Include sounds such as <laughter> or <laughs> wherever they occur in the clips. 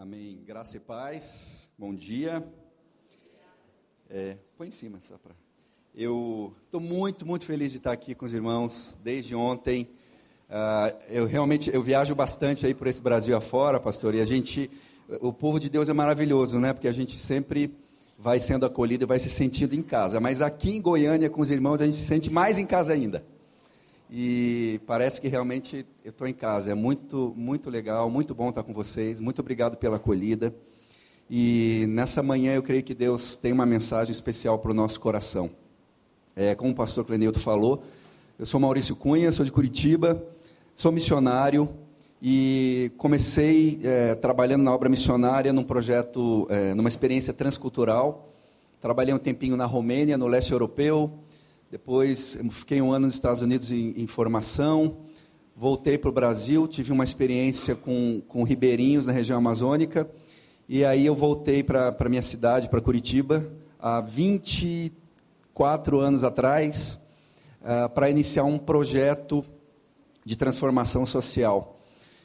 Amém. Graça e paz. Bom dia. É, põe em cima só para. Eu estou muito, muito feliz de estar aqui com os irmãos desde ontem. Uh, eu realmente eu viajo bastante aí por esse Brasil afora, pastor. E a gente, o povo de Deus é maravilhoso, né? Porque a gente sempre vai sendo acolhido e vai se sentindo em casa. Mas aqui em Goiânia com os irmãos a gente se sente mais em casa ainda e parece que realmente eu estou em casa. É muito, muito legal, muito bom estar com vocês. Muito obrigado pela acolhida. E nessa manhã eu creio que Deus tem uma mensagem especial para o nosso coração. É, como o pastor Cleneuto falou, eu sou Maurício Cunha, sou de Curitiba, sou missionário e comecei é, trabalhando na obra missionária num projeto, é, numa experiência transcultural. Trabalhei um tempinho na Romênia, no leste europeu, depois fiquei um ano nos Estados Unidos em, em formação, voltei para o Brasil, tive uma experiência com, com ribeirinhos na região amazônica, e aí eu voltei para a minha cidade, para Curitiba, há 24 anos atrás, uh, para iniciar um projeto de transformação social.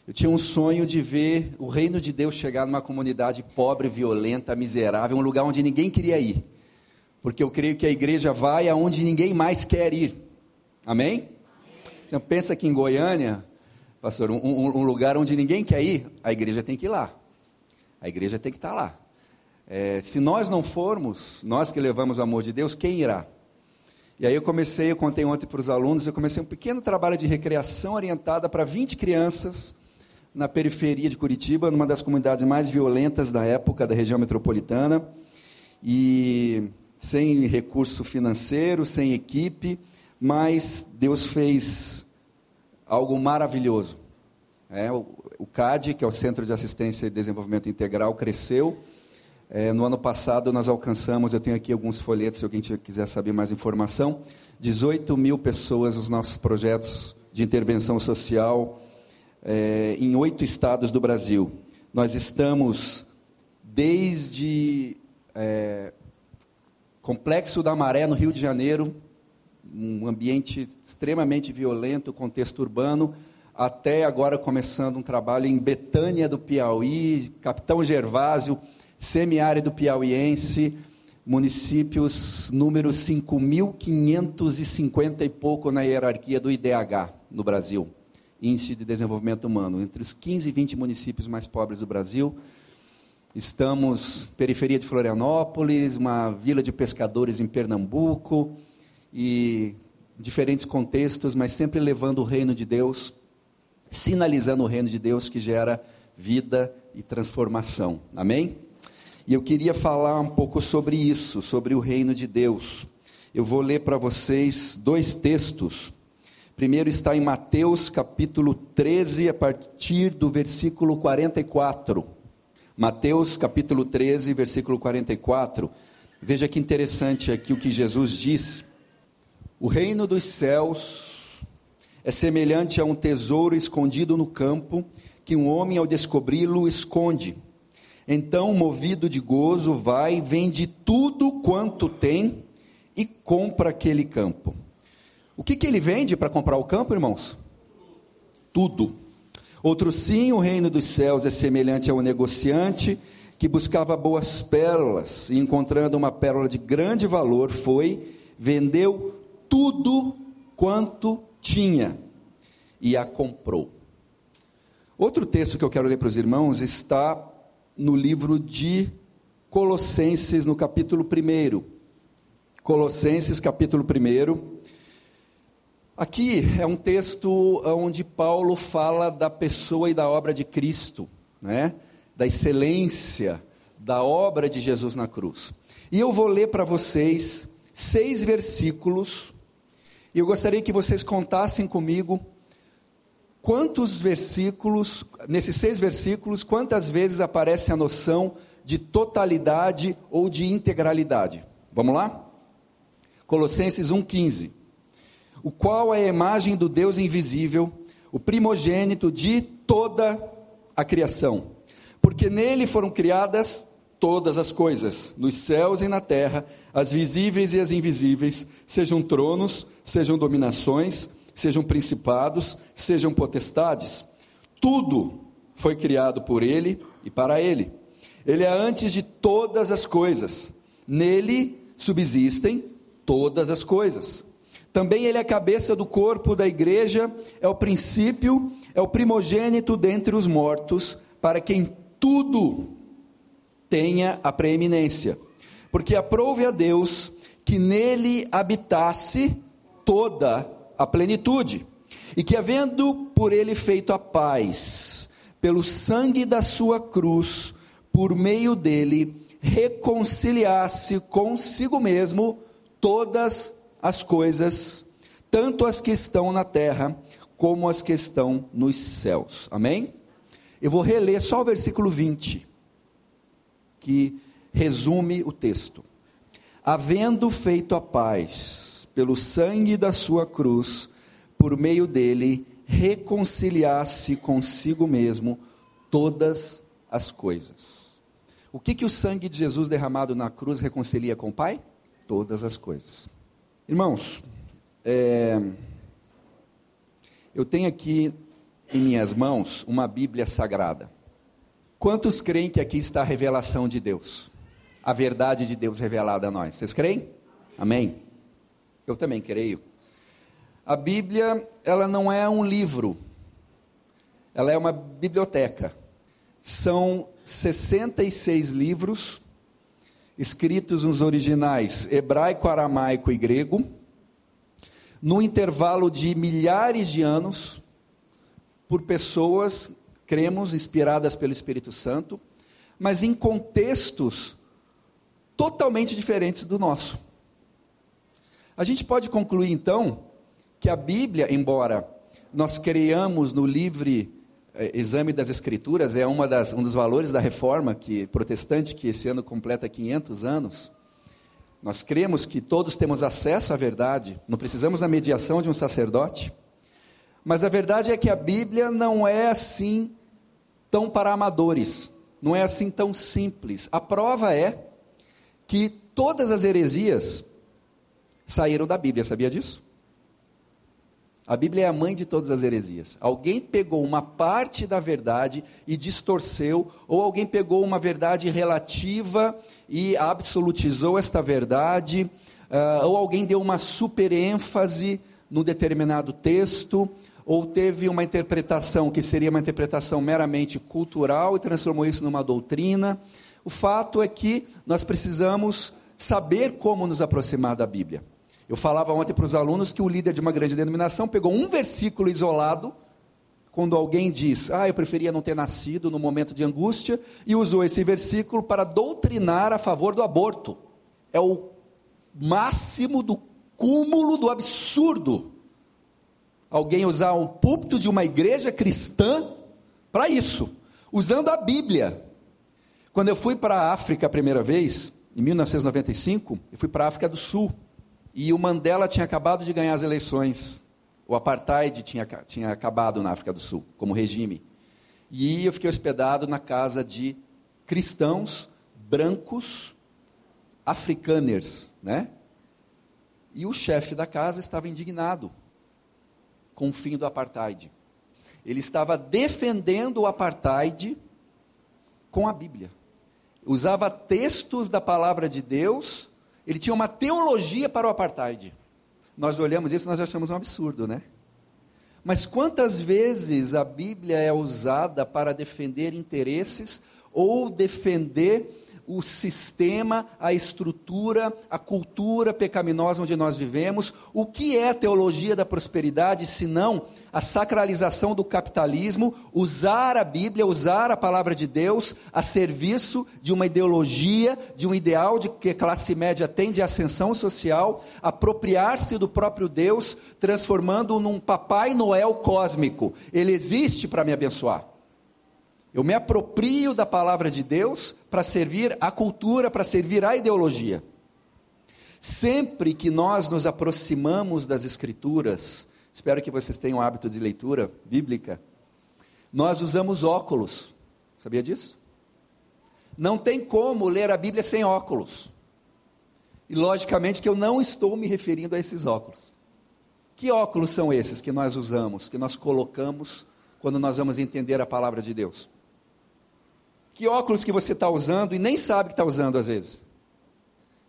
Eu tinha um sonho de ver o reino de Deus chegar numa comunidade pobre, violenta, miserável, um lugar onde ninguém queria ir porque eu creio que a igreja vai aonde ninguém mais quer ir. Amém? Então pensa que em Goiânia, pastor, um, um, lugar onde ninguém quer ir, a igreja tem que ir lá. A igreja tem que estar lá. É, se nós não formos, nós que levamos o amor de Deus, quem irá? E aí eu comecei, eu contei ontem para os alunos, eu comecei um pequeno trabalho de recreação orientada para 20 crianças na periferia de Curitiba, numa das comunidades mais violentas da época da região metropolitana. E sem recurso financeiro, sem equipe, mas Deus fez algo maravilhoso. É, o, o CAD, que é o Centro de Assistência e Desenvolvimento Integral, cresceu. É, no ano passado nós alcançamos, eu tenho aqui alguns folhetos se alguém quiser saber mais informação, 18 mil pessoas nos nossos projetos de intervenção social é, em oito estados do Brasil. Nós estamos desde é, Complexo da Maré, no Rio de Janeiro, um ambiente extremamente violento, contexto urbano, até agora começando um trabalho em Betânia do Piauí, Capitão Gervásio, semiárido piauiense, municípios número 5.550 e pouco na hierarquia do IDH no Brasil, Índice de Desenvolvimento Humano, entre os 15 e 20 municípios mais pobres do Brasil, Estamos periferia de Florianópolis, uma vila de pescadores em Pernambuco e diferentes contextos, mas sempre levando o reino de Deus, sinalizando o reino de Deus que gera vida e transformação. Amém? E eu queria falar um pouco sobre isso, sobre o reino de Deus. Eu vou ler para vocês dois textos. Primeiro está em Mateus capítulo 13, a partir do versículo 44. Mateus capítulo 13, versículo 44. Veja que interessante aqui o que Jesus diz. O reino dos céus é semelhante a um tesouro escondido no campo, que um homem, ao descobri-lo, esconde. Então, movido de gozo, vai, vende tudo quanto tem e compra aquele campo. O que, que ele vende para comprar o campo, irmãos? Tudo. Outro sim, o reino dos céus é semelhante a um negociante que buscava boas pérolas e encontrando uma pérola de grande valor, foi, vendeu tudo quanto tinha e a comprou. Outro texto que eu quero ler para os irmãos está no livro de Colossenses, no capítulo 1. Colossenses, capítulo 1, Aqui é um texto onde Paulo fala da pessoa e da obra de Cristo, né? da excelência da obra de Jesus na cruz. E eu vou ler para vocês seis versículos, e eu gostaria que vocês contassem comigo quantos versículos, nesses seis versículos, quantas vezes aparece a noção de totalidade ou de integralidade. Vamos lá? Colossenses 1,15 o qual é a imagem do Deus invisível, o primogênito de toda a criação. Porque nele foram criadas todas as coisas, nos céus e na terra, as visíveis e as invisíveis, sejam tronos, sejam dominações, sejam principados, sejam potestades. Tudo foi criado por ele e para ele. Ele é antes de todas as coisas. Nele subsistem todas as coisas. Também ele é a cabeça do corpo da igreja, é o princípio, é o primogênito dentre os mortos, para quem tudo tenha a preeminência. Porque aprouve a Deus que nele habitasse toda a plenitude, e que, havendo por ele feito a paz, pelo sangue da sua cruz, por meio dele, reconciliasse consigo mesmo todas as coisas, tanto as que estão na terra, como as que estão nos céus. Amém? Eu vou reler só o versículo 20, que resume o texto. Havendo feito a paz, pelo sangue da sua cruz, por meio dele, reconciliar-se consigo mesmo todas as coisas. O que, que o sangue de Jesus derramado na cruz reconcilia com o Pai? Todas as coisas. Irmãos, é, eu tenho aqui em minhas mãos uma Bíblia sagrada. Quantos creem que aqui está a revelação de Deus? A verdade de Deus revelada a nós. Vocês creem? Amém? Eu também creio. A Bíblia, ela não é um livro, ela é uma biblioteca. São 66 livros, escritos nos originais hebraico, aramaico e grego, no intervalo de milhares de anos, por pessoas, cremos, inspiradas pelo Espírito Santo, mas em contextos totalmente diferentes do nosso. A gente pode concluir então que a Bíblia, embora nós criamos no livre exame das Escrituras, é uma das, um dos valores da reforma que, protestante que esse ano completa 500 anos, nós cremos que todos temos acesso à verdade, não precisamos da mediação de um sacerdote, mas a verdade é que a Bíblia não é assim tão para amadores, não é assim tão simples. A prova é que todas as heresias saíram da Bíblia, sabia disso? A Bíblia é a mãe de todas as heresias. Alguém pegou uma parte da verdade e distorceu, ou alguém pegou uma verdade relativa e absolutizou esta verdade, uh, ou alguém deu uma super ênfase no determinado texto, ou teve uma interpretação que seria uma interpretação meramente cultural e transformou isso numa doutrina. O fato é que nós precisamos saber como nos aproximar da Bíblia. Eu falava ontem para os alunos que o líder de uma grande denominação pegou um versículo isolado, quando alguém diz, ah, eu preferia não ter nascido no momento de angústia, e usou esse versículo para doutrinar a favor do aborto. É o máximo do cúmulo do absurdo. Alguém usar um púlpito de uma igreja cristã para isso, usando a Bíblia. Quando eu fui para a África a primeira vez, em 1995, eu fui para a África do Sul. E o Mandela tinha acabado de ganhar as eleições. O apartheid tinha, tinha acabado na África do Sul, como regime. E eu fiquei hospedado na casa de cristãos brancos africaners, né? E o chefe da casa estava indignado com o fim do apartheid. Ele estava defendendo o apartheid com a Bíblia. Usava textos da palavra de Deus ele tinha uma teologia para o apartheid. Nós olhamos isso e nós achamos um absurdo, né? Mas quantas vezes a Bíblia é usada para defender interesses ou defender o sistema, a estrutura, a cultura pecaminosa onde nós vivemos. O que é a teologia da prosperidade, se não a sacralização do capitalismo, usar a Bíblia, usar a palavra de Deus a serviço de uma ideologia, de um ideal de que a classe média tem de ascensão social, apropriar-se do próprio Deus, transformando-o num papai Noel cósmico. Ele existe para me abençoar. Eu me aproprio da palavra de Deus para servir a cultura, para servir a ideologia. Sempre que nós nos aproximamos das Escrituras, espero que vocês tenham o hábito de leitura bíblica, nós usamos óculos. Sabia disso? Não tem como ler a Bíblia sem óculos. E logicamente que eu não estou me referindo a esses óculos. Que óculos são esses que nós usamos, que nós colocamos quando nós vamos entender a palavra de Deus? Que óculos que você está usando e nem sabe que está usando às vezes?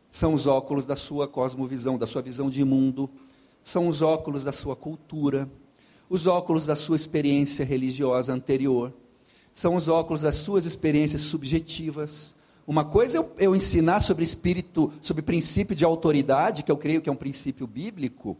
São os óculos da sua cosmovisão, da sua visão de mundo, são os óculos da sua cultura, os óculos da sua experiência religiosa anterior, são os óculos das suas experiências subjetivas. Uma coisa é eu, eu ensinar sobre espírito, sobre princípio de autoridade, que eu creio que é um princípio bíblico.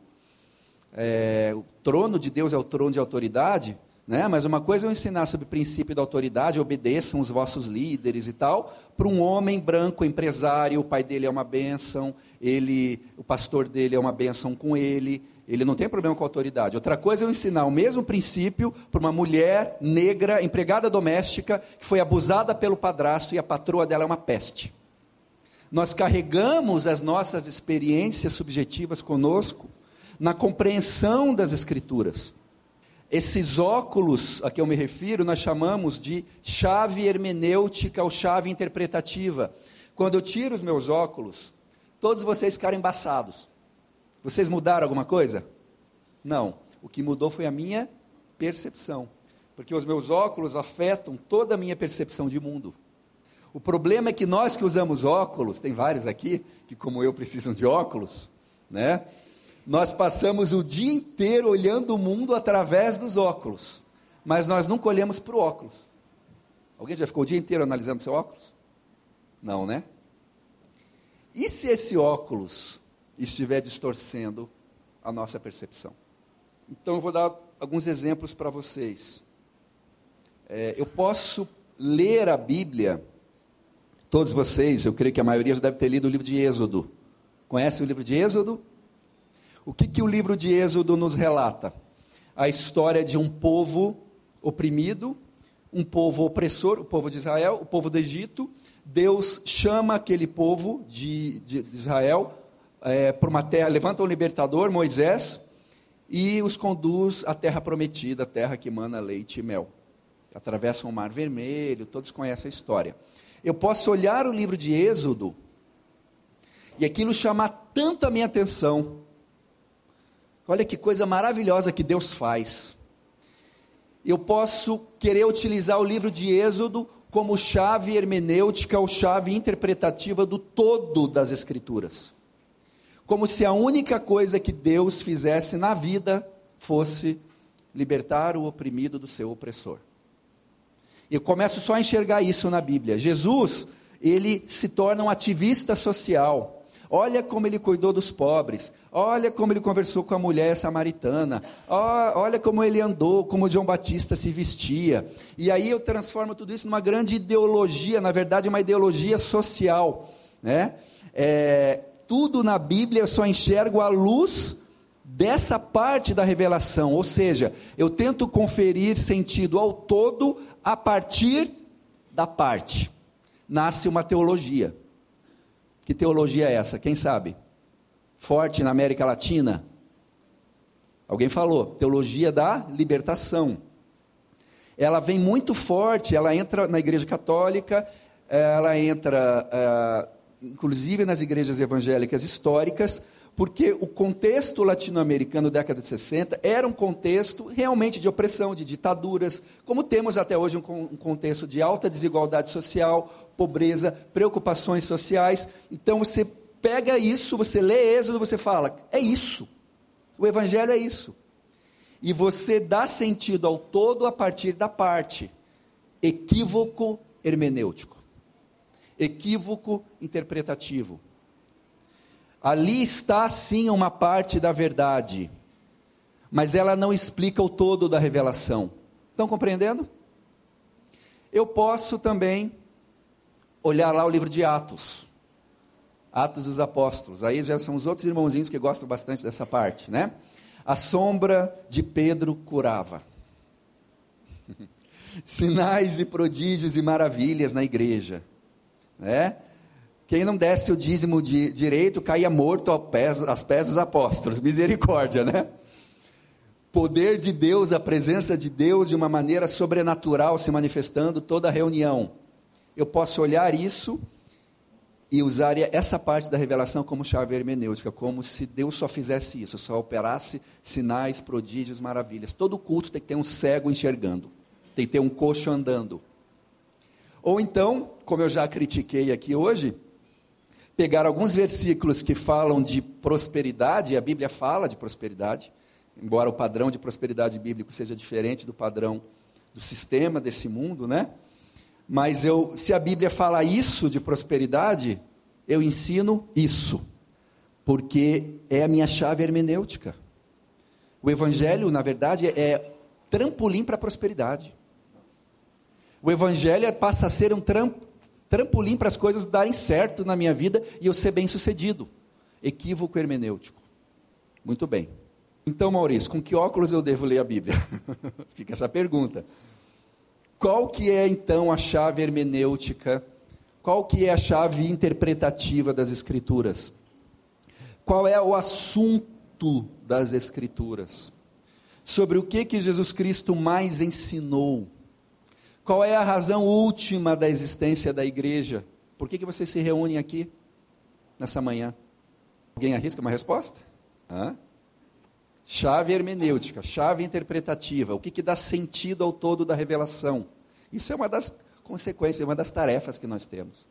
É, o trono de Deus é o trono de autoridade. Né? Mas uma coisa é eu ensinar sobre o princípio da autoridade, obedeçam os vossos líderes e tal, para um homem branco, empresário, o pai dele é uma bênção, ele, o pastor dele é uma bênção com ele, ele não tem problema com a autoridade. Outra coisa é eu ensinar o mesmo princípio para uma mulher negra, empregada doméstica, que foi abusada pelo padrasto e a patroa dela é uma peste. Nós carregamos as nossas experiências subjetivas conosco na compreensão das Escrituras. Esses óculos a que eu me refiro, nós chamamos de chave hermenêutica ou chave interpretativa. Quando eu tiro os meus óculos, todos vocês ficaram embaçados. Vocês mudaram alguma coisa? Não. O que mudou foi a minha percepção. Porque os meus óculos afetam toda a minha percepção de mundo. O problema é que nós que usamos óculos, tem vários aqui que, como eu, precisam de óculos, né? Nós passamos o dia inteiro olhando o mundo através dos óculos, mas nós nunca olhamos para o óculos. Alguém já ficou o dia inteiro analisando seu óculos? Não, né? E se esse óculos estiver distorcendo a nossa percepção? Então eu vou dar alguns exemplos para vocês. É, eu posso ler a Bíblia, todos vocês, eu creio que a maioria já deve ter lido o livro de Êxodo. Conhece o livro de Êxodo? O que, que o livro de Êxodo nos relata? A história de um povo oprimido, um povo opressor, o povo de Israel, o povo do Egito. Deus chama aquele povo de, de, Israel é, para uma terra, levanta um libertador, Moisés, e os conduz à terra prometida, a terra que mana leite e mel. Atravessam o Mar Vermelho, todos conhecem a história. Eu posso olhar o livro de Êxodo e aquilo chamar tanto a minha atenção Olha que coisa maravilhosa que Deus faz. Eu posso querer utilizar o livro de Êxodo como chave hermenêutica ou chave interpretativa do todo das Escrituras. Como se a única coisa que Deus fizesse na vida fosse libertar o oprimido do seu opressor. Eu começo só a enxergar isso na Bíblia. Jesus, ele se torna um ativista social. Olha como ele cuidou dos pobres. Olha como ele conversou com a mulher samaritana. Olha como ele andou, como João Batista se vestia. E aí eu transformo tudo isso numa grande ideologia, na verdade, uma ideologia social. Né? É, tudo na Bíblia eu só enxergo à luz dessa parte da revelação. Ou seja, eu tento conferir sentido ao todo a partir da parte. Nasce uma teologia. Que teologia é essa? Quem sabe? Forte na América Latina? Alguém falou, teologia da libertação. Ela vem muito forte, ela entra na Igreja Católica, ela entra, uh, inclusive, nas igrejas evangélicas históricas, porque o contexto latino-americano da década de 60 era um contexto realmente de opressão, de ditaduras, como temos até hoje um, contexto de alta desigualdade social, pobreza, preocupações sociais. Então você pega isso, você lê Êxodo, você fala: é isso. O Evangelho é isso. E você dá sentido ao todo a partir da parte. Equívoco hermenêutico. Equívoco interpretativo. Ali está sim uma parte da verdade, mas ela não explica o todo da revelação. Estão compreendendo? Eu posso também olhar lá o livro de Atos. Atos dos Apóstolos. Aí já são os outros irmãozinhos que gostam bastante dessa parte, né? A sombra de Pedro curava. <laughs> Sinais e prodígios e maravilhas na igreja, né? Quem não desse o dízimo de direito caía morto aos pés, aos pés dos apóstolos. Misericórdia, né? Poder de Deus, a presença de Deus de uma maneira sobrenatural se manifestando toda a reunião. Eu posso olhar isso e usaria essa parte da revelação como chave hermenêutica, como se Deus só fizesse isso, só operasse sinais, prodígios, maravilhas. Todo culto tem que ter um cego enxergando, tem que ter um coxo andando. Ou então, como eu já critiquei aqui hoje, pegar alguns versículos que falam de prosperidade, a Bíblia fala de prosperidade, embora o padrão de prosperidade bíblico seja diferente do padrão do sistema desse mundo, né? Mas eu, se a Bíblia fala isso de prosperidade, eu ensino isso, porque é a minha chave hermenêutica. O Evangelho, na verdade, é trampolim para a prosperidade. O Evangelho passa a ser um tram, trampolim para as coisas darem certo na minha vida e eu ser bem sucedido. Equívoco hermenêutico. Muito bem. Então, Maurício, com que óculos eu devo ler a Bíblia? <laughs> Fica essa pergunta. Qual que é então a chave hermenêutica? Qual que é a chave interpretativa das escrituras? Qual é o assunto das escrituras? Sobre o que que Jesus Cristo mais ensinou? Qual é a razão última da existência da igreja? Por que que vocês se reúnem aqui nessa manhã? Alguém arrisca uma resposta? Hã? Chave hermenêutica, chave interpretativa, o que, que dá sentido ao todo da revelação. Isso é uma das consequências, uma das tarefas que nós temos.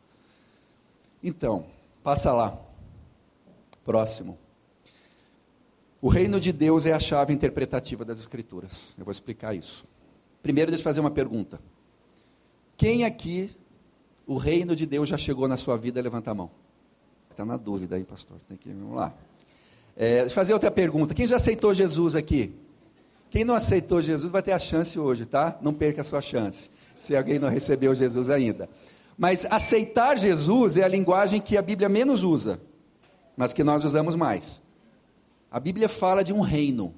Então, passa lá. Próximo. O reino de Deus é a chave interpretativa das Escrituras. Eu vou explicar isso. Primeiro, deixa eu fazer uma pergunta. Quem aqui o reino de Deus já chegou na sua vida? Levanta a mão. Está na dúvida aí, pastor. Tem que, vamos lá. É, fazer outra pergunta. Quem já aceitou Jesus aqui? Quem não aceitou Jesus vai ter a chance hoje, tá? Não perca a sua chance, se alguém não recebeu Jesus ainda. Mas aceitar Jesus é a linguagem que a Bíblia menos usa, mas que nós usamos mais. A Bíblia fala de um reino.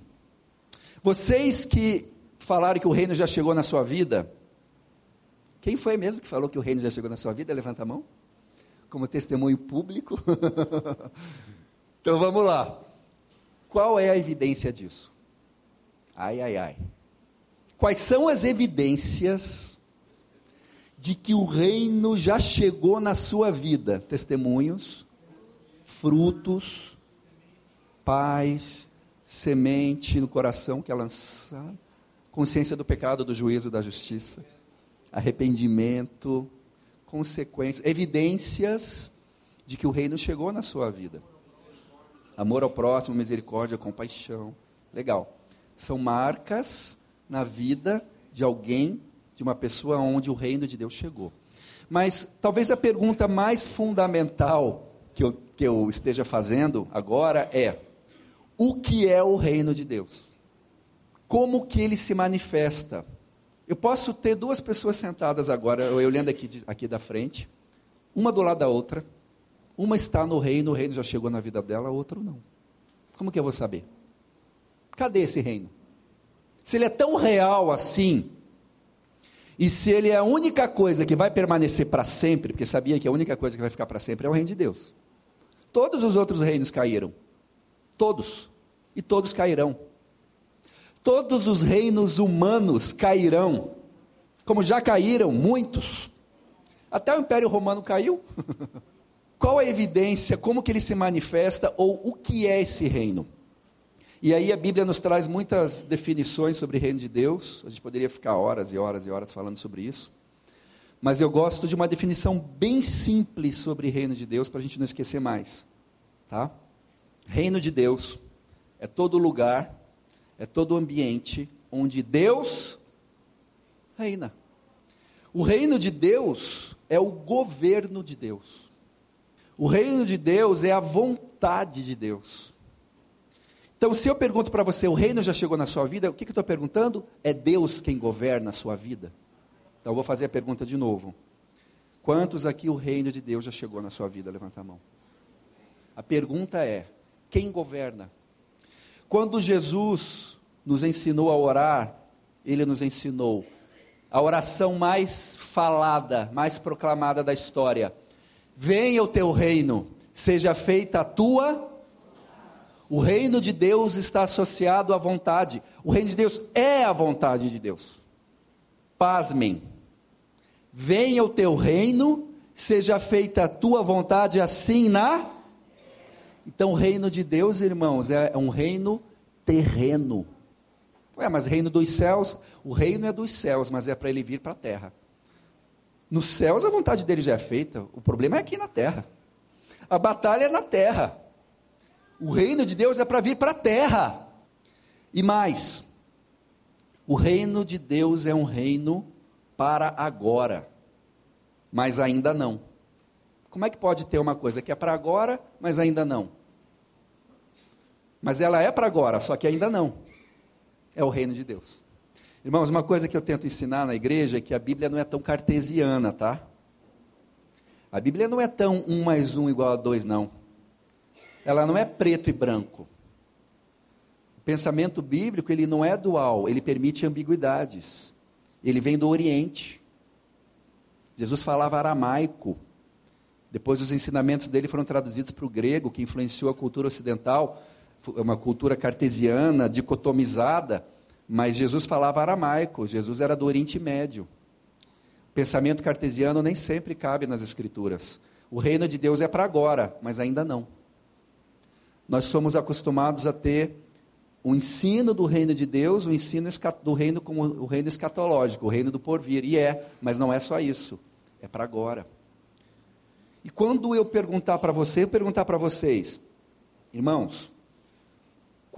Vocês que falaram que o reino já chegou na sua vida, quem foi mesmo que falou que o reino já chegou na sua vida? Levanta a mão. Como testemunho público. <laughs> então vamos lá. Qual é a evidência disso? Ai, ai, ai. Quais são as evidências de que o reino já chegou na sua vida? Testemunhos, frutos, paz, semente no coração que é lançada, consciência do pecado, do juízo, da justiça, arrependimento, consequências, evidências de que o reino chegou na sua vida. Amor ao próximo, misericórdia, compaixão. Legal. São marcas na vida de alguém, de uma pessoa onde o reino de Deus chegou. Mas talvez a pergunta mais fundamental que eu, que eu esteja fazendo agora é: o que é o reino de Deus? Como que ele se manifesta? Eu posso ter duas pessoas sentadas agora, eu olhando aqui, aqui da frente, uma do lado da outra, uma está no reino, o reino já chegou na vida dela, a outra não. Como que eu vou saber? Cadê esse reino? Se ele é tão real assim, e se ele é a única coisa que vai permanecer para sempre, porque sabia que a única coisa que vai ficar para sempre é o reino de Deus. Todos os outros reinos caíram. Todos. E todos cairão. Todos os reinos humanos cairão. Como já caíram muitos. Até o Império Romano caiu. <laughs> Qual a evidência, como que ele se manifesta ou o que é esse reino? E aí a Bíblia nos traz muitas definições sobre o reino de Deus. A gente poderia ficar horas e horas e horas falando sobre isso. Mas eu gosto de uma definição bem simples sobre reino de Deus para a gente não esquecer mais, tá? Reino de Deus é todo lugar, é todo ambiente onde Deus reina. O reino de Deus é o governo de Deus. O reino de Deus é a vontade de Deus. Então, se eu pergunto para você, o reino já chegou na sua vida, o que, que eu estou perguntando? É Deus quem governa a sua vida? Então, eu vou fazer a pergunta de novo. Quantos aqui o reino de Deus já chegou na sua vida? Levanta a mão. A pergunta é: quem governa? Quando Jesus nos ensinou a orar, ele nos ensinou a oração mais falada, mais proclamada da história Venha o teu reino, seja feita a tua. O reino de Deus está associado à vontade. O reino de Deus é a vontade de Deus. Pasmem. Venha o teu reino, seja feita a tua vontade assim na. Então, o reino de Deus, irmãos, é um reino terreno. Ué, mas reino dos céus, o reino é dos céus, mas é para ele vir para a terra. Nos céus a vontade dele já é feita, o problema é aqui na terra. A batalha é na terra. O reino de Deus é para vir para a terra. E mais, o reino de Deus é um reino para agora, mas ainda não. Como é que pode ter uma coisa que é para agora, mas ainda não? Mas ela é para agora, só que ainda não. É o reino de Deus. Irmãos, uma coisa que eu tento ensinar na igreja é que a Bíblia não é tão cartesiana, tá? A Bíblia não é tão um mais um igual a dois, não. Ela não é preto e branco. O pensamento bíblico, ele não é dual, ele permite ambiguidades. Ele vem do Oriente. Jesus falava aramaico. Depois os ensinamentos dele foram traduzidos para o grego, que influenciou a cultura ocidental, uma cultura cartesiana, dicotomizada, mas Jesus falava aramaico, Jesus era do Oriente Médio. Pensamento cartesiano nem sempre cabe nas escrituras. O reino de Deus é para agora, mas ainda não. Nós somos acostumados a ter o ensino do reino de Deus, o ensino do reino como o reino escatológico, o reino do porvir. E é, mas não é só isso. É para agora. E quando eu perguntar para você, eu perguntar para vocês, irmãos,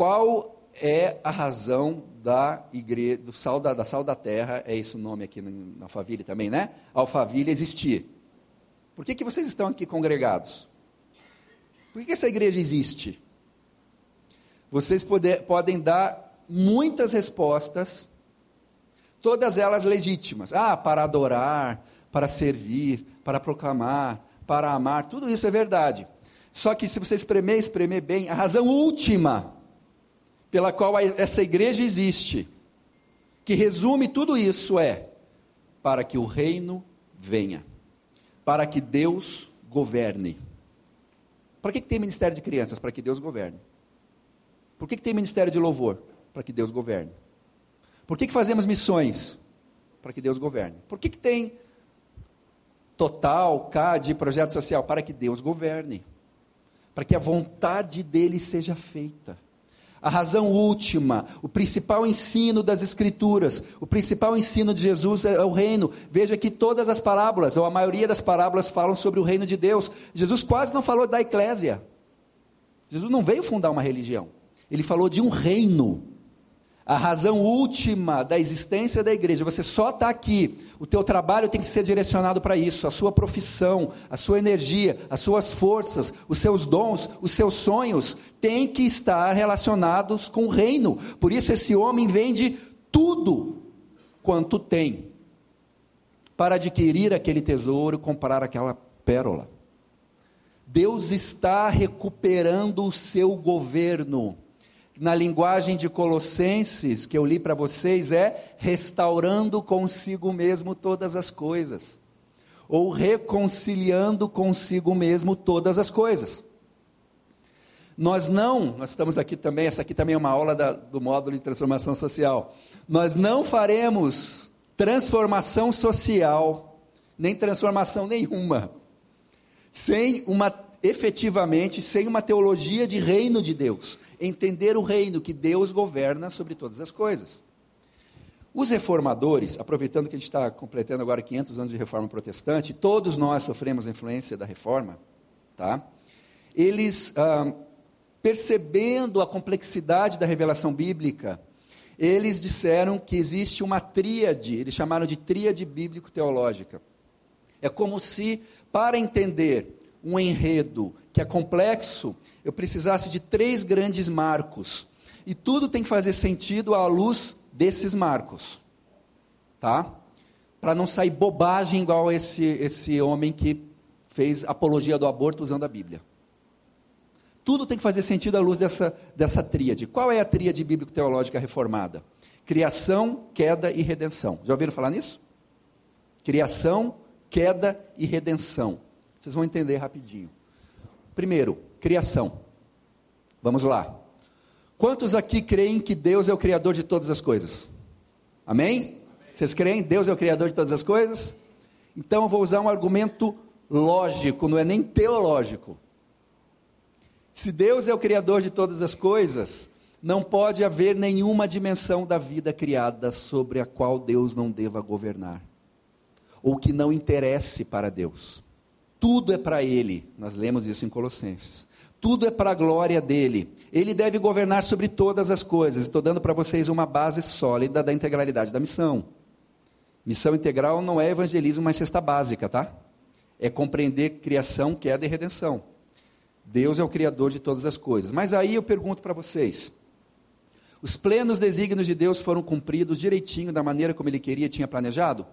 qual é a razão da igreja, do sal da, da sal da terra, é esse o nome aqui na Alphaville também, né? Alphaville existir. Por que, que vocês estão aqui congregados? Por que essa igreja existe? Vocês poder, podem dar muitas respostas, todas elas legítimas. Ah, para adorar, para servir, para proclamar, para amar, tudo isso é verdade. Só que se você espremer, espremer bem, a razão última pela qual essa igreja existe, que resume tudo isso é para que o reino venha, para que Deus governe. Para que, que tem ministério de crianças? Para que Deus governe. Por que, que tem ministério de louvor? Para que Deus governe. Por que, que fazemos missões? Para que Deus governe. Por que, que tem total, CAD, projeto social? Para que Deus governe. Para que a vontade dele seja feita. A razão última, o principal ensino das Escrituras, o principal ensino de Jesus é o reino. Veja que todas as parábolas, ou a maioria das parábolas, falam sobre o reino de Deus. Jesus quase não falou da eclésia. Jesus não veio fundar uma religião. Ele falou de um reino. A razão última da existência da igreja, você só está aqui, o teu trabalho tem que ser direcionado para isso, a sua profissão, a sua energia, as suas forças, os seus dons, os seus sonhos, têm que estar relacionados com o reino. Por isso esse homem vende tudo quanto tem, para adquirir aquele tesouro comprar aquela pérola. Deus está recuperando o seu governo na linguagem de Colossenses, que eu li para vocês, é restaurando consigo mesmo todas as coisas, ou reconciliando consigo mesmo todas as coisas. Nós não, nós estamos aqui também, essa aqui também é uma aula da, do módulo de transformação social. Nós não faremos transformação social, nem transformação nenhuma, sem uma efetivamente sem uma teologia de reino de Deus, entender o reino que Deus governa sobre todas as coisas. Os reformadores, aproveitando que a gente está completando agora 500 anos de reforma protestante, todos nós sofremos a influência da reforma, tá? Eles, ah, percebendo a complexidade da revelação bíblica, eles disseram que existe uma tríade, eles chamaram de tríade bíblico-teológica. É como se, para entender um enredo que é complexo, eu precisasse de três grandes marcos. E tudo tem que fazer sentido à luz desses marcos. Tá? Para não sair bobagem igual esse, esse homem que fez apologia do aborto usando a Bíblia. Tudo tem que fazer sentido à luz dessa, dessa tríade. Qual é a tríade bíblico-teológica reformada? Criação, queda e redenção. Já ouviram falar nisso? Criação, queda e redenção. Vocês vão entender rapidinho. Primeiro, criação. Vamos lá. Quantos aqui creem que Deus é o criador de todas as coisas? Amém? Vocês creem? Deus é o criador de todas as coisas? Então eu vou usar um argumento lógico, não é nem teológico. Se Deus é o Criador de todas as coisas, não pode haver nenhuma dimensão da vida criada sobre a qual Deus não deva governar, ou que não interesse para Deus. Tudo é para Ele, nós lemos isso em Colossenses. Tudo é para a glória dele. Ele deve governar sobre todas as coisas. Estou dando para vocês uma base sólida da integralidade da missão. Missão integral não é evangelismo, mas cesta básica, tá? É compreender criação, queda e redenção. Deus é o criador de todas as coisas. Mas aí eu pergunto para vocês: os plenos desígnios de Deus foram cumpridos direitinho da maneira como ele queria, tinha planejado?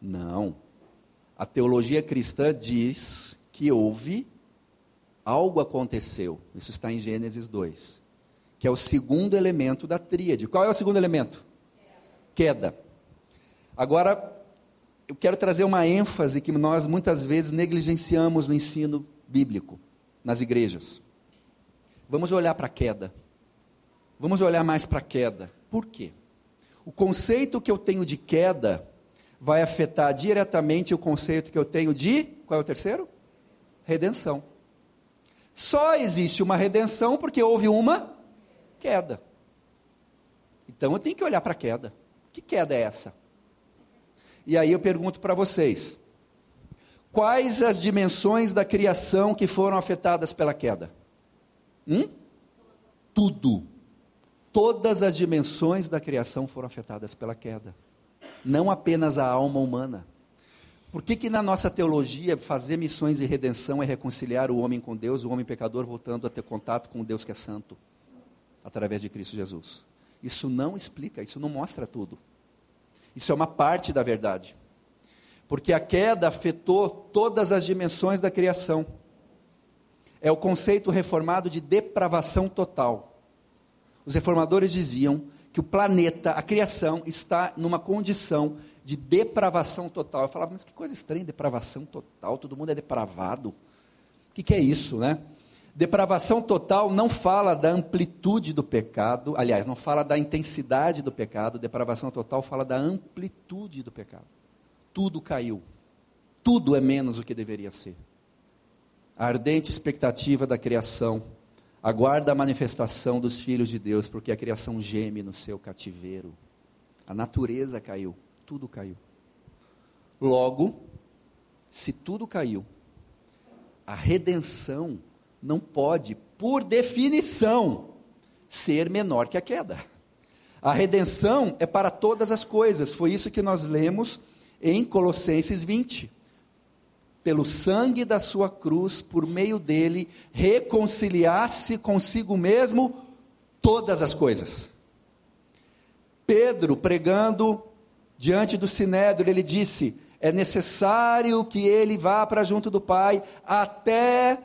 Não. A teologia cristã diz que houve algo aconteceu. Isso está em Gênesis 2, que é o segundo elemento da tríade. Qual é o segundo elemento? Queda. Agora, eu quero trazer uma ênfase que nós muitas vezes negligenciamos no ensino bíblico, nas igrejas. Vamos olhar para a queda. Vamos olhar mais para a queda. Por quê? O conceito que eu tenho de queda vai afetar diretamente o conceito que eu tenho de. Qual é o terceiro? Redenção. Só existe uma redenção porque houve uma queda. Então eu tenho que olhar para a queda. Que queda é essa? E aí eu pergunto para vocês: quais as dimensões da criação que foram afetadas pela queda? Hum? Tudo. Todas as dimensões da criação foram afetadas pela queda. Não apenas a alma humana. Por que, que na nossa teologia fazer missões e redenção é reconciliar o homem com Deus, o homem pecador voltando a ter contato com o Deus que é santo, através de Cristo Jesus? Isso não explica, isso não mostra tudo. Isso é uma parte da verdade. Porque a queda afetou todas as dimensões da criação. É o conceito reformado de depravação total. Os reformadores diziam que o planeta, a criação, está numa condição de depravação total. Eu falava, mas que coisa estranha, depravação total, todo mundo é depravado. O que, que é isso, né? Depravação total não fala da amplitude do pecado, aliás, não fala da intensidade do pecado, depravação total fala da amplitude do pecado. Tudo caiu. Tudo é menos o que deveria ser. A ardente expectativa da criação aguarda a manifestação dos filhos de Deus, porque a criação geme no seu cativeiro. A natureza caiu, tudo caiu. Logo, se tudo caiu, a redenção não pode, por definição, ser menor que a queda. A redenção é para todas as coisas, foi isso que nós lemos em Colossenses 20 pelo sangue da sua cruz, por meio dele, reconciliasse consigo mesmo todas as coisas. Pedro, pregando diante do sinédrio, ele disse: é necessário que ele vá para junto do Pai até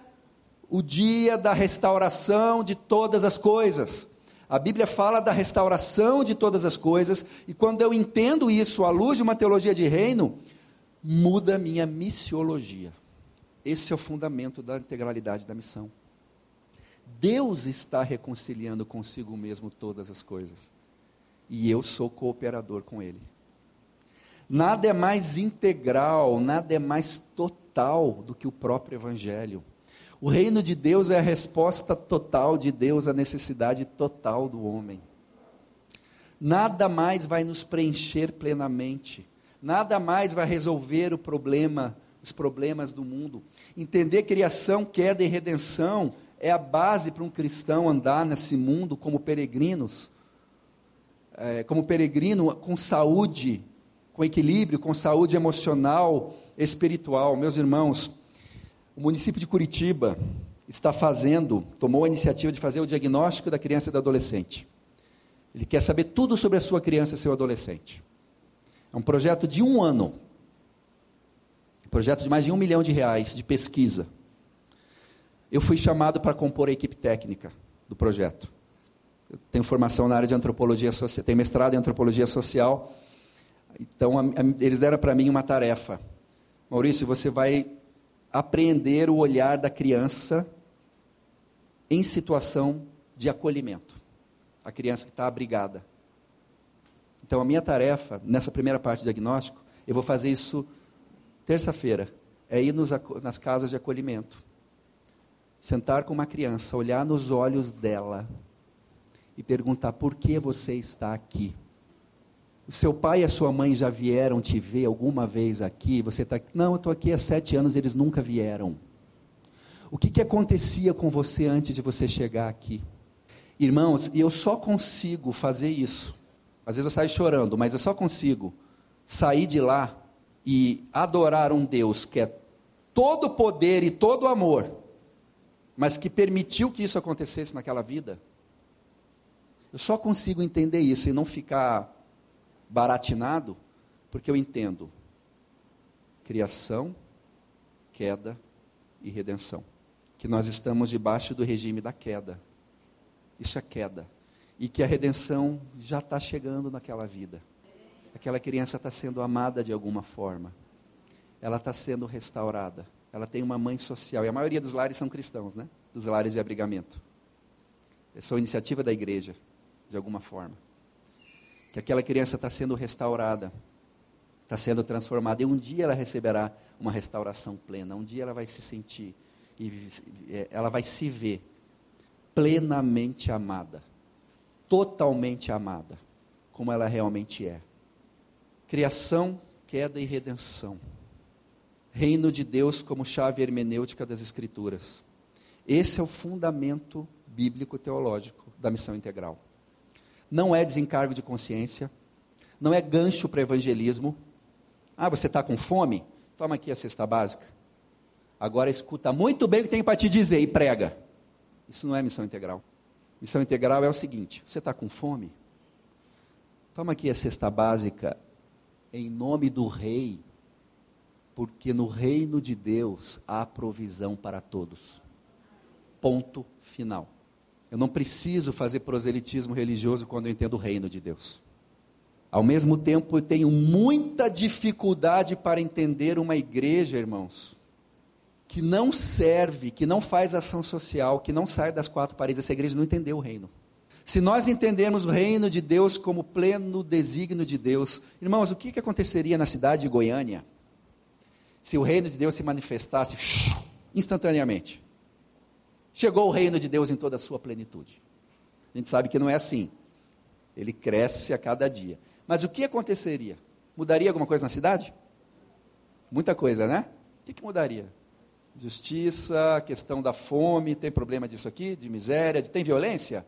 o dia da restauração de todas as coisas. A Bíblia fala da restauração de todas as coisas, e quando eu entendo isso à luz de uma teologia de reino, muda minha missiologia. Esse é o fundamento da integralidade da missão. Deus está reconciliando consigo mesmo todas as coisas. E eu sou cooperador com Ele. Nada é mais integral, nada é mais total do que o próprio Evangelho. O reino de Deus é a resposta total de Deus à necessidade total do homem. Nada mais vai nos preencher plenamente Nada mais vai resolver o problema, os problemas do mundo. Entender criação, queda e redenção é a base para um cristão andar nesse mundo como peregrinos, é, como peregrino com saúde, com equilíbrio, com saúde emocional, espiritual. Meus irmãos, o município de Curitiba está fazendo, tomou a iniciativa de fazer o diagnóstico da criança e do adolescente. Ele quer saber tudo sobre a sua criança e seu adolescente. É um projeto de um ano. Um projeto de mais de um milhão de reais de pesquisa. Eu fui chamado para compor a equipe técnica do projeto. Eu tenho formação na área de antropologia social, tenho mestrado em antropologia social. Então, a, a, eles deram para mim uma tarefa. Maurício, você vai apreender o olhar da criança em situação de acolhimento. A criança que está abrigada. Então, a minha tarefa, nessa primeira parte do diagnóstico, eu vou fazer isso terça-feira, é ir nos, nas casas de acolhimento, sentar com uma criança, olhar nos olhos dela e perguntar: por que você está aqui? O seu pai e a sua mãe já vieram te ver alguma vez aqui? Você está Não, eu estou aqui há sete anos, eles nunca vieram. O que, que acontecia com você antes de você chegar aqui? Irmãos, eu só consigo fazer isso. Às vezes eu saio chorando, mas eu só consigo sair de lá e adorar um Deus que é todo poder e todo amor, mas que permitiu que isso acontecesse naquela vida. Eu só consigo entender isso e não ficar baratinado, porque eu entendo criação, queda e redenção. Que nós estamos debaixo do regime da queda. Isso é queda. E que a redenção já está chegando naquela vida. Aquela criança está sendo amada de alguma forma. Ela está sendo restaurada. Ela tem uma mãe social. E a maioria dos lares são cristãos, né? Dos lares de abrigamento. Essa é iniciativa da igreja, de alguma forma. Que aquela criança está sendo restaurada. Está sendo transformada. E um dia ela receberá uma restauração plena. Um dia ela vai se sentir. E ela vai se ver plenamente amada. Totalmente amada. Como ela realmente é. Criação, queda e redenção. Reino de Deus como chave hermenêutica das Escrituras. Esse é o fundamento bíblico teológico da missão integral. Não é desencargo de consciência, não é gancho para evangelismo. Ah, você está com fome? Toma aqui a cesta básica. Agora escuta muito bem o que tem para te dizer e prega. Isso não é missão integral. Missão integral é o seguinte: você está com fome? Toma aqui a cesta básica em nome do Rei, porque no reino de Deus há provisão para todos. Ponto final. Eu não preciso fazer proselitismo religioso quando eu entendo o reino de Deus. Ao mesmo tempo, eu tenho muita dificuldade para entender uma igreja, irmãos, que não serve, que não faz ação social, que não sai das quatro paredes. Essa igreja não entendeu o reino. Se nós entendermos o reino de Deus como pleno desígnio de Deus, irmãos, o que, que aconteceria na cidade de Goiânia se o reino de Deus se manifestasse instantaneamente? Chegou o reino de Deus em toda a sua plenitude. A gente sabe que não é assim. Ele cresce a cada dia. Mas o que aconteceria? Mudaria alguma coisa na cidade? Muita coisa, né? O que, que mudaria? Justiça, questão da fome, tem problema disso aqui, de miséria, de, tem violência?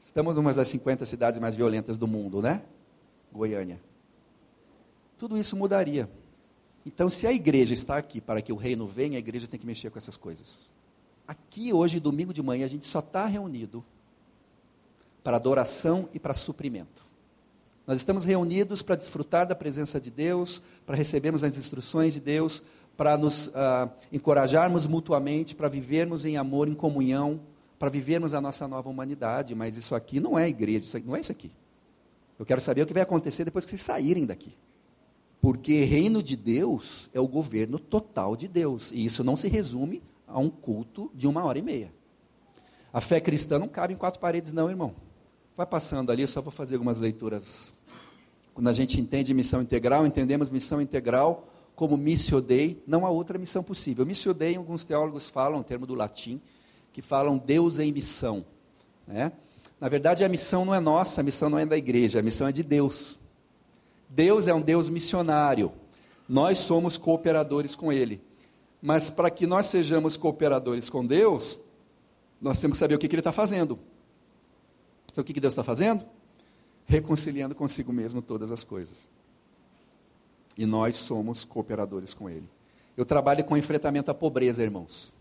Estamos numa das 50 cidades mais violentas do mundo, né? Goiânia. Tudo isso mudaria. Então, se a igreja está aqui para que o reino venha, a igreja tem que mexer com essas coisas. Aqui, hoje, domingo de manhã, a gente só está reunido para adoração e para suprimento. Nós estamos reunidos para desfrutar da presença de Deus, para recebermos as instruções de Deus, para nos uh, encorajarmos mutuamente, para vivermos em amor, em comunhão, para vivermos a nossa nova humanidade, mas isso aqui não é igreja, isso aqui, não é isso aqui. Eu quero saber o que vai acontecer depois que vocês saírem daqui. Porque reino de Deus é o governo total de Deus. E isso não se resume a um culto de uma hora e meia. A fé cristã não cabe em quatro paredes, não, irmão. Vai passando ali, eu só vou fazer algumas leituras. Quando a gente entende missão integral, entendemos missão integral como missio dei, não há outra missão possível. Missio dei, alguns teólogos falam, um termo do latim, que falam Deus em missão. Né? Na verdade, a missão não é nossa, a missão não é da igreja, a missão é de Deus. Deus é um Deus missionário. Nós somos cooperadores com Ele. Mas para que nós sejamos cooperadores com Deus, nós temos que saber o que, que Ele está fazendo. Então, o que, que Deus está fazendo? Reconciliando consigo mesmo todas as coisas. E nós somos cooperadores com Ele. Eu trabalho com enfrentamento à pobreza, irmãos,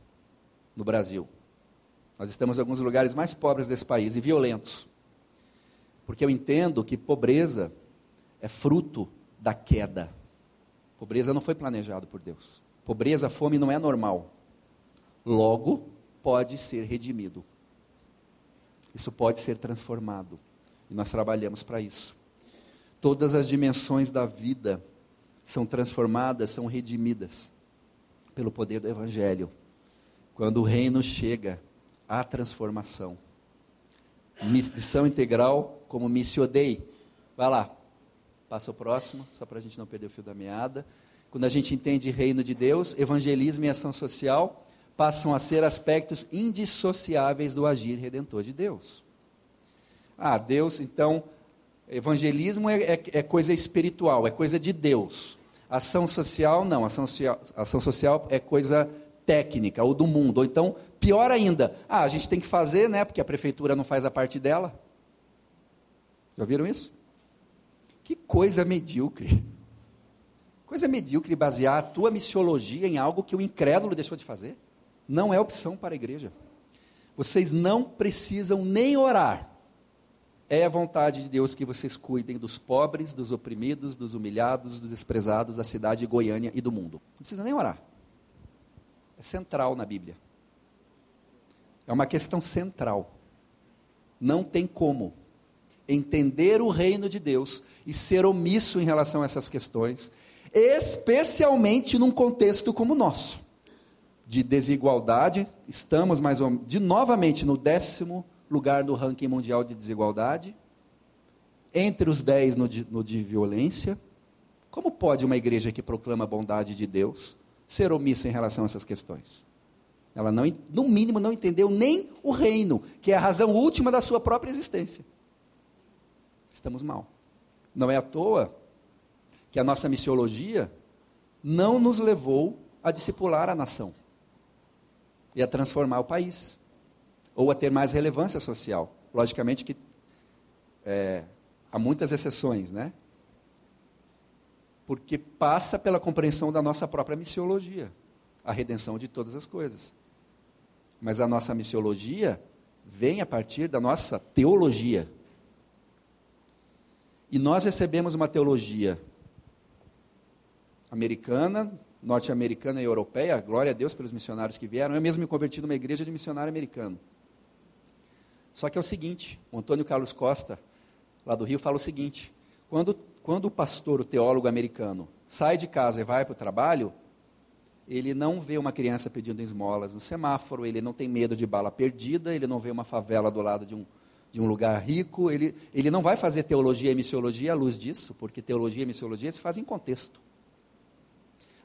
no Brasil. Nós estamos em alguns lugares mais pobres desse país e violentos. Porque eu entendo que pobreza é fruto da queda. Pobreza não foi planejado por Deus. Pobreza, fome não é normal. Logo, pode ser redimido. Isso pode ser transformado. E nós trabalhamos para isso. Todas as dimensões da vida são transformadas, são redimidas pelo poder do Evangelho. Quando o reino chega, a transformação. Missão integral como missio dei. Vai lá, passa o próximo, só para a gente não perder o fio da meada. quando a gente entende reino de Deus, evangelismo e ação social passam a ser aspectos indissociáveis do agir redentor de Deus. Ah, Deus, então, evangelismo é, é, é coisa espiritual, é coisa de Deus. Ação social, não, ação social, ação social é coisa técnica, ou do mundo. Ou então, pior ainda, ah, a gente tem que fazer, né, porque a prefeitura não faz a parte dela. Já viram isso? Que coisa medíocre. Coisa medíocre basear a tua missiologia em algo que o incrédulo deixou de fazer. Não é opção para a igreja. Vocês não precisam nem orar. É a vontade de Deus que vocês cuidem dos pobres, dos oprimidos, dos humilhados, dos desprezados da cidade de Goiânia e do mundo. Não precisa nem orar. É central na Bíblia. É uma questão central. Não tem como entender o reino de Deus e ser omisso em relação a essas questões especialmente num contexto como o nosso, de desigualdade. Estamos mais ou de novamente no décimo lugar do ranking mundial de desigualdade, entre os dez no de, no de violência. Como pode uma igreja que proclama a bondade de Deus ser omissa em relação a essas questões? Ela, não, no mínimo, não entendeu nem o reino, que é a razão última da sua própria existência. Estamos mal. Não é à toa que a nossa missiologia não nos levou a discipular a nação e a transformar o país, ou a ter mais relevância social. Logicamente que é, há muitas exceções, né? Porque passa pela compreensão da nossa própria missiologia, a redenção de todas as coisas. Mas a nossa missiologia vem a partir da nossa teologia. E nós recebemos uma teologia americana, norte-americana e europeia, glória a Deus pelos missionários que vieram. Eu mesmo me converti numa igreja de missionário americano. Só que é o seguinte, o Antônio Carlos Costa, lá do Rio, fala o seguinte: quando, quando o pastor, o teólogo americano, sai de casa e vai para o trabalho, ele não vê uma criança pedindo esmolas no semáforo, ele não tem medo de bala perdida, ele não vê uma favela do lado de um, de um lugar rico, ele, ele não vai fazer teologia e missiologia à luz disso, porque teologia e missiologia se fazem em contexto.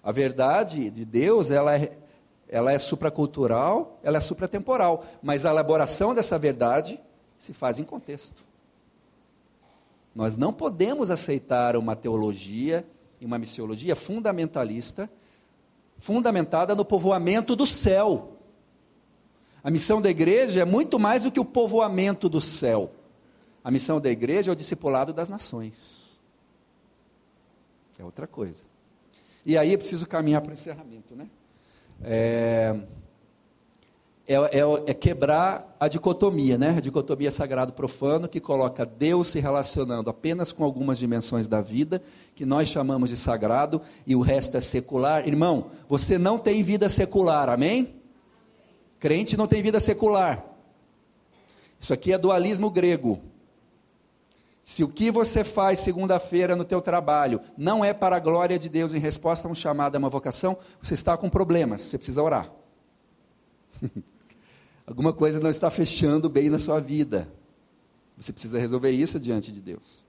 A verdade de Deus, ela é, ela é supracultural, ela é supratemporal, mas a elaboração dessa verdade se faz em contexto. Nós não podemos aceitar uma teologia e uma missiologia fundamentalista, fundamentada no povoamento do céu. A missão da igreja é muito mais do que o povoamento do céu. A missão da igreja é o discipulado das nações. É outra coisa. E aí é preciso caminhar para o encerramento, né? É, é, é, é, quebrar a dicotomia, né? A dicotomia sagrado-profano, que coloca Deus se relacionando apenas com algumas dimensões da vida, que nós chamamos de sagrado, e o resto é secular. Irmão, você não tem vida secular, amém? Crente não tem vida secular. Isso aqui é dualismo grego. Se o que você faz segunda-feira no teu trabalho não é para a glória de Deus em resposta a um chamado, a uma vocação, você está com problemas, você precisa orar. <laughs> Alguma coisa não está fechando bem na sua vida. Você precisa resolver isso diante de Deus.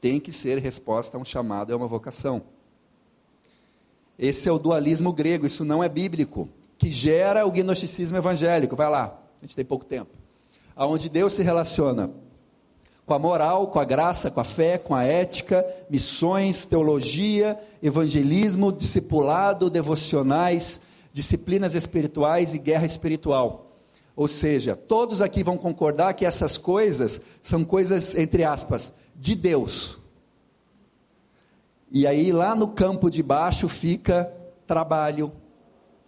Tem que ser resposta a um chamado, a uma vocação. Esse é o dualismo grego, isso não é bíblico, que gera o gnosticismo evangélico. Vai lá, a gente tem pouco tempo. Aonde Deus se relaciona com a moral, com a graça, com a fé, com a ética, missões, teologia, evangelismo, discipulado, devocionais, disciplinas espirituais e guerra espiritual. Ou seja, todos aqui vão concordar que essas coisas são coisas, entre aspas, de Deus. E aí lá no campo de baixo fica trabalho,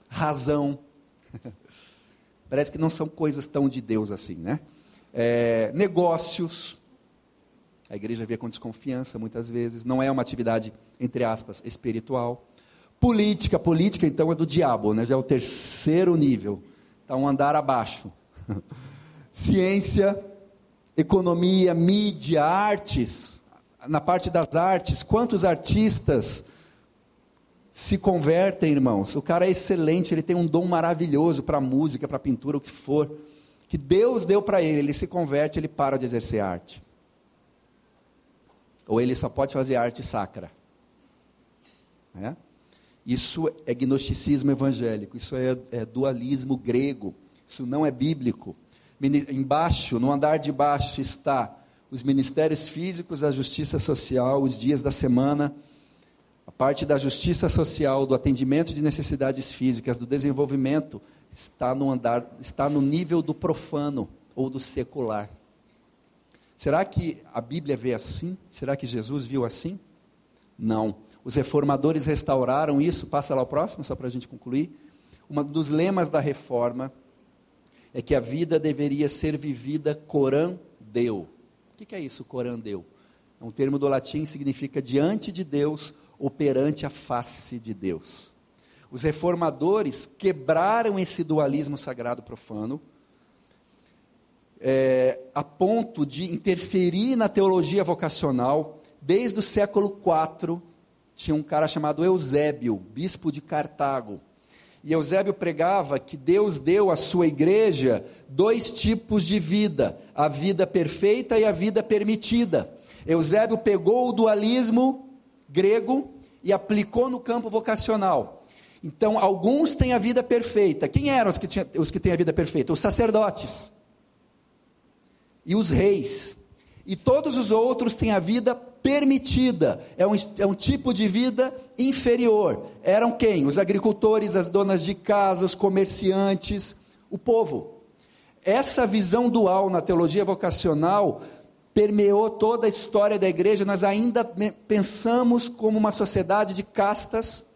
razão. <laughs> Parece que não são coisas tão de Deus assim, né? É, negócios, a igreja vê com desconfiança muitas vezes, não é uma atividade, entre aspas, espiritual. Política, política então é do diabo, né? já é o terceiro nível, está um andar abaixo. <laughs> Ciência, economia, mídia, artes, na parte das artes, quantos artistas se convertem, irmãos? O cara é excelente, ele tem um dom maravilhoso para música, para pintura, o que for, que Deus deu para ele, ele se converte, ele para de exercer arte. Ou ele só pode fazer arte sacra. É? Isso é gnosticismo evangélico, isso é, é dualismo grego, isso não é bíblico. Embaixo, no andar de baixo, está os ministérios físicos, a justiça social, os dias da semana, a parte da justiça social, do atendimento de necessidades físicas, do desenvolvimento, está no andar, está no nível do profano ou do secular. Será que a Bíblia vê assim? Será que Jesus viu assim? Não. Os reformadores restauraram isso. Passa lá o próximo, só para a gente concluir. Um dos lemas da reforma é que a vida deveria ser vivida coram deu. O que é isso, coram deu? É um termo do latim, significa diante de Deus ou perante a face de Deus. Os reformadores quebraram esse dualismo sagrado profano é, a ponto de interferir na teologia vocacional. Desde o século IV, tinha um cara chamado Eusébio, bispo de Cartago. E Eusébio pregava que Deus deu à sua igreja dois tipos de vida: a vida perfeita e a vida permitida. Eusébio pegou o dualismo grego e aplicou no campo vocacional. Então, alguns têm a vida perfeita. Quem eram os que, tinham, os que têm a vida perfeita? Os sacerdotes e os reis. E todos os outros têm a vida permitida. É um, é um tipo de vida inferior. Eram quem? Os agricultores, as donas de casa, os comerciantes, o povo. Essa visão dual na teologia vocacional permeou toda a história da igreja. Nós ainda pensamos como uma sociedade de castas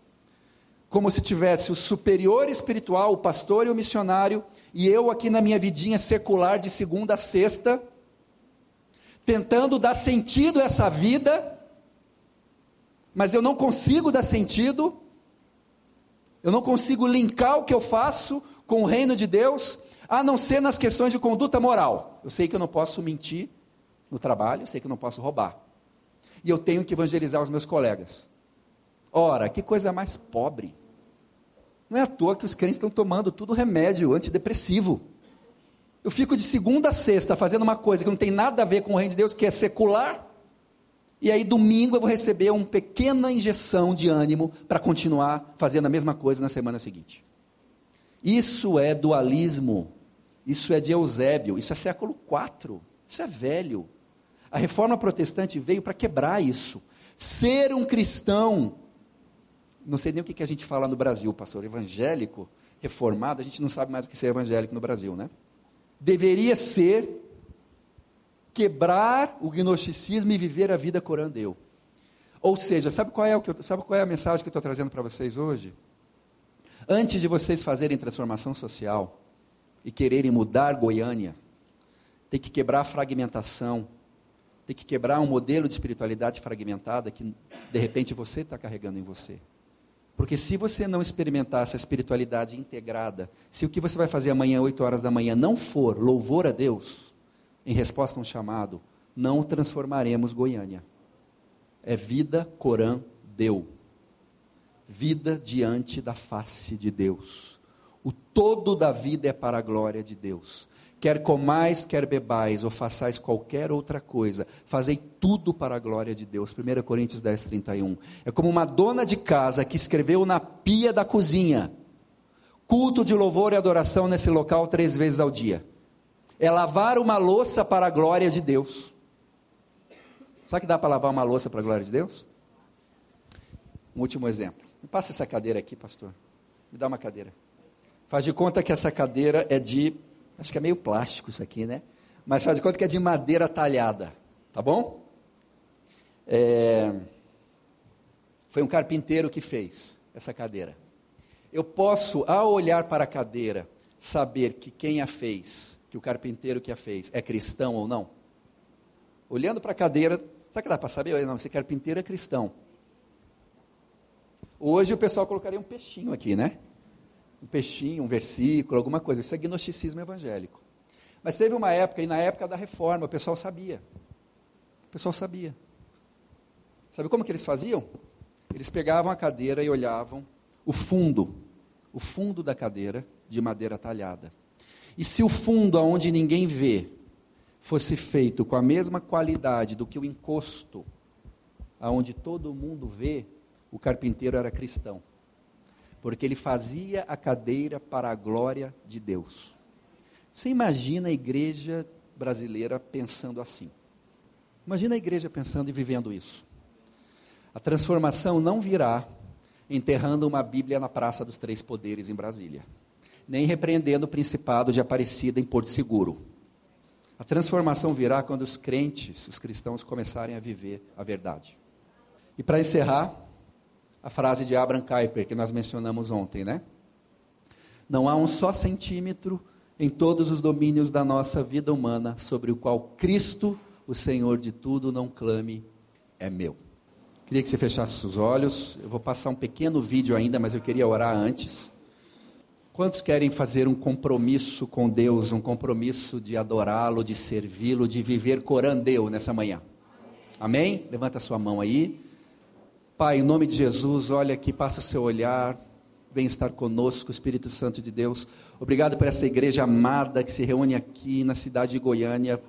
como se tivesse o superior espiritual, o pastor e o missionário, e eu aqui na minha vidinha secular de segunda a sexta, tentando dar sentido a essa vida, mas eu não consigo dar sentido, eu não consigo linkar o que eu faço com o reino de Deus, a não ser nas questões de conduta moral. Eu sei que eu não posso mentir no trabalho, eu sei que eu não posso roubar. E eu tenho que evangelizar os meus colegas. Ora, que coisa mais pobre. Não é à toa que os crentes estão tomando tudo remédio antidepressivo. Eu fico de segunda a sexta fazendo uma coisa que não tem nada a ver com o reino de Deus, que é secular. E aí, domingo, eu vou receber uma pequena injeção de ânimo para continuar fazendo a mesma coisa na semana seguinte. Isso é dualismo. Isso é de Eusébio. Isso é século IV. Isso é velho. A reforma protestante veio para quebrar isso. Ser um cristão não sei nem o que, que a gente fala no Brasil, pastor, evangélico, reformado, a gente não sabe mais o que é ser evangélico no Brasil, né? Deveria ser quebrar o gnosticismo e viver a vida corandeu. Ou seja, sabe qual é, o que eu, sabe qual é a mensagem que eu estou trazendo para vocês hoje? Antes de vocês fazerem transformação social e quererem mudar Goiânia, tem que quebrar a fragmentação, tem que quebrar um modelo de espiritualidade fragmentada que de repente você está carregando em você. Porque se você não experimentar essa espiritualidade integrada, se o que você vai fazer amanhã, 8 horas da manhã, não for louvor a Deus, em resposta a um chamado, não transformaremos Goiânia. É vida Corã deu. Vida diante da face de Deus. O todo da vida é para a glória de Deus. Quer comais, quer bebais, ou façais qualquer outra coisa, fazei tudo para a glória de Deus. 1 Coríntios 10, 31. É como uma dona de casa que escreveu na pia da cozinha: culto de louvor e adoração nesse local três vezes ao dia. É lavar uma louça para a glória de Deus. Sabe que dá para lavar uma louça para a glória de Deus? Um último exemplo. Me passa essa cadeira aqui, pastor. Me dá uma cadeira. Faz de conta que essa cadeira é de Acho que é meio plástico isso aqui, né? Mas faz de conta que é de madeira talhada, tá bom? É... Foi um carpinteiro que fez essa cadeira. Eu posso, ao olhar para a cadeira, saber que quem a fez, que o carpinteiro que a fez, é cristão ou não? Olhando para a cadeira, sabe que dá para saber? Não, esse carpinteiro é cristão. Hoje o pessoal colocaria um peixinho aqui, né? Um peixinho, um versículo, alguma coisa. Isso é gnosticismo evangélico. Mas teve uma época, e na época da reforma, o pessoal sabia. O pessoal sabia. Sabe como que eles faziam? Eles pegavam a cadeira e olhavam o fundo, o fundo da cadeira de madeira talhada. E se o fundo aonde ninguém vê fosse feito com a mesma qualidade do que o encosto aonde todo mundo vê, o carpinteiro era cristão. Porque ele fazia a cadeira para a glória de Deus. Você imagina a igreja brasileira pensando assim? Imagina a igreja pensando e vivendo isso. A transformação não virá enterrando uma Bíblia na Praça dos Três Poderes em Brasília, nem repreendendo o principado de Aparecida em Porto Seguro. A transformação virá quando os crentes, os cristãos, começarem a viver a verdade. E para encerrar, a frase de Abraham Kuyper, que nós mencionamos ontem, né? Não há um só centímetro em todos os domínios da nossa vida humana sobre o qual Cristo, o Senhor de tudo, não clame, é meu. Queria que você fechasse os olhos. Eu vou passar um pequeno vídeo ainda, mas eu queria orar antes. Quantos querem fazer um compromisso com Deus, um compromisso de adorá-lo, de servi-lo, de viver corandeu nessa manhã? Amém? Levanta a sua mão aí. Pai, em nome de Jesus, olha aqui, passa o seu olhar, vem estar conosco, Espírito Santo de Deus. Obrigado por essa igreja amada que se reúne aqui na cidade de Goiânia,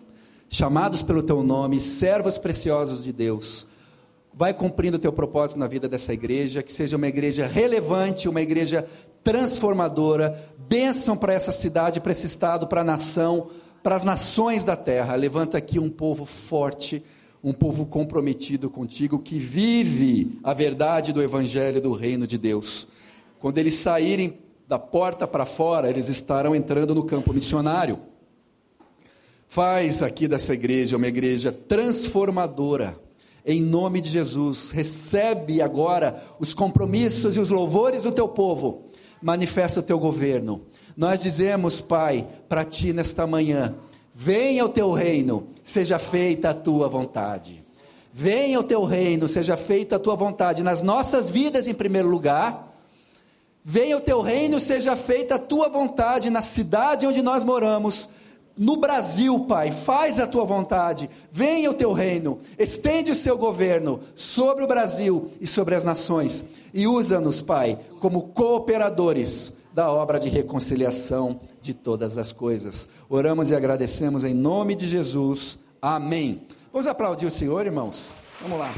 chamados pelo teu nome, servos preciosos de Deus vai cumprindo o teu propósito na vida dessa igreja, que seja uma igreja relevante, uma igreja transformadora, bênção para essa cidade, para esse estado, para a nação, para as nações da terra. Levanta aqui um povo forte, um povo comprometido contigo, que vive a verdade do evangelho do reino de Deus. Quando eles saírem da porta para fora, eles estarão entrando no campo missionário. Faz aqui dessa igreja uma igreja transformadora em nome de Jesus. Recebe agora os compromissos e os louvores do teu povo. Manifesta o teu governo. Nós dizemos, Pai, para ti nesta manhã: venha o teu reino, seja feita a tua vontade. Venha o teu reino, seja feita a tua vontade nas nossas vidas em primeiro lugar. Venha o teu reino, seja feita a tua vontade na cidade onde nós moramos no Brasil, Pai, faz a tua vontade, venha o teu reino, estende o seu governo sobre o Brasil e sobre as nações, e usa-nos, Pai, como cooperadores da obra de reconciliação de todas as coisas. Oramos e agradecemos em nome de Jesus. Amém. Vamos aplaudir o Senhor, irmãos? Vamos lá.